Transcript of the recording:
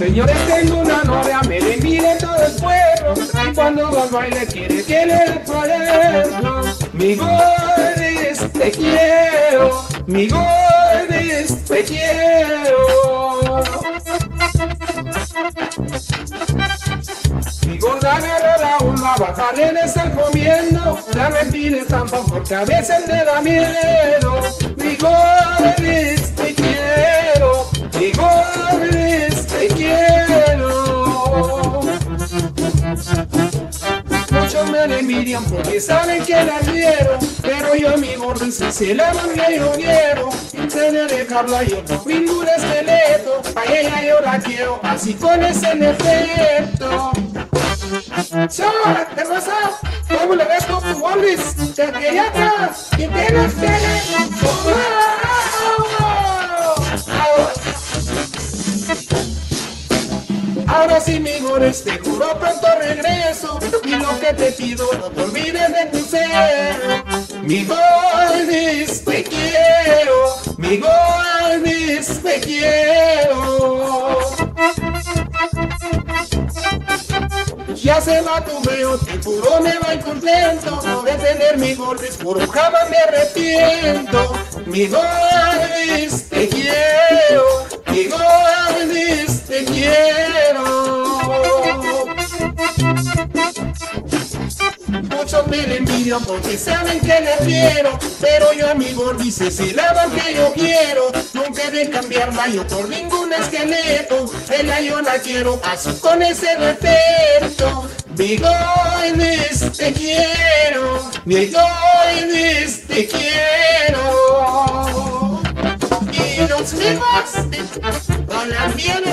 Señores, tengo una novia, me le mire todo el pueblo. Y cuando al baile quiere que le cuaderno. Mi gordis, te quiero. Mi gordis, te quiero. Mi gorda la una bajaré de estar comiendo. La mentira tampoco porque a veces me da miedo. Mi gordis, me envidian porque saben que la quiero Pero yo a mi gordis se la que yo quiero de dejarla yo ningún esqueleto A ella yo la quiero así con ese efecto Chora, ¿qué pasa? ¿Cómo le ves con tu gordis? Te quería atrás y Ahora sí, mi gordis, te juro pronto regreso. Y lo que te pido, no te olvides de tu ser. Mi gordis, te quiero. Mi gordis, te quiero. Ya se va tu veo, te juro me va contento de tener mi gordis, puro jamás me arrepiento. Mi gordis, me la envidian porque saben que la quiero Pero yo a mi gordis es la que yo quiero. Nunca de cambiarla yo por ningún esqueleto Ella yo la quiero así con ese defecto. Mi gordis te quiero Mi gordis te quiero. Y nos vemos con la miel